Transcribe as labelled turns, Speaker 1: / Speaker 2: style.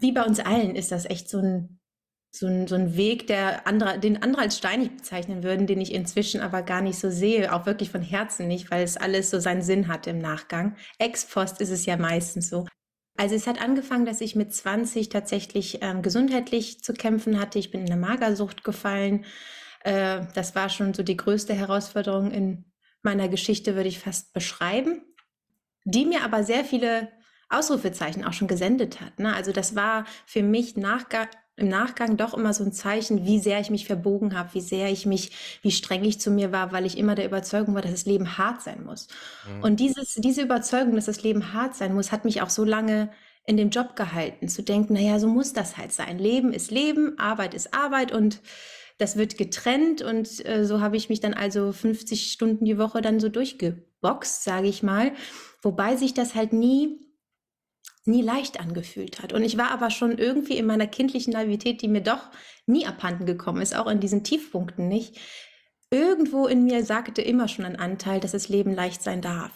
Speaker 1: wie bei uns allen ist das echt so ein, so ein, so ein Weg, der andere, den andere als steinig bezeichnen würden, den ich inzwischen aber gar nicht so sehe, auch wirklich von Herzen nicht, weil es alles so seinen Sinn hat im Nachgang. Ex post ist es ja meistens so. Also es hat angefangen, dass ich mit 20 tatsächlich ähm, gesundheitlich zu kämpfen hatte. Ich bin in eine Magersucht gefallen. Äh, das war schon so die größte Herausforderung in meiner Geschichte, würde ich fast beschreiben, die mir aber sehr viele Ausrufezeichen auch schon gesendet hat. Ne? Also das war für mich Nachgang, im Nachgang doch immer so ein Zeichen, wie sehr ich mich verbogen habe, wie sehr ich mich, wie streng ich zu mir war, weil ich immer der Überzeugung war, dass das Leben hart sein muss. Mhm. Und dieses, diese Überzeugung, dass das Leben hart sein muss, hat mich auch so lange in dem Job gehalten, zu denken, naja, so muss das halt sein. Leben ist Leben, Arbeit ist Arbeit und das wird getrennt und äh, so habe ich mich dann also 50 Stunden die Woche dann so durchgeboxt, sage ich mal, wobei sich das halt nie nie leicht angefühlt hat. Und ich war aber schon irgendwie in meiner kindlichen Naivität, die mir doch nie abhanden gekommen ist, auch in diesen Tiefpunkten nicht. Irgendwo in mir sagte immer schon ein Anteil, dass das Leben leicht sein darf.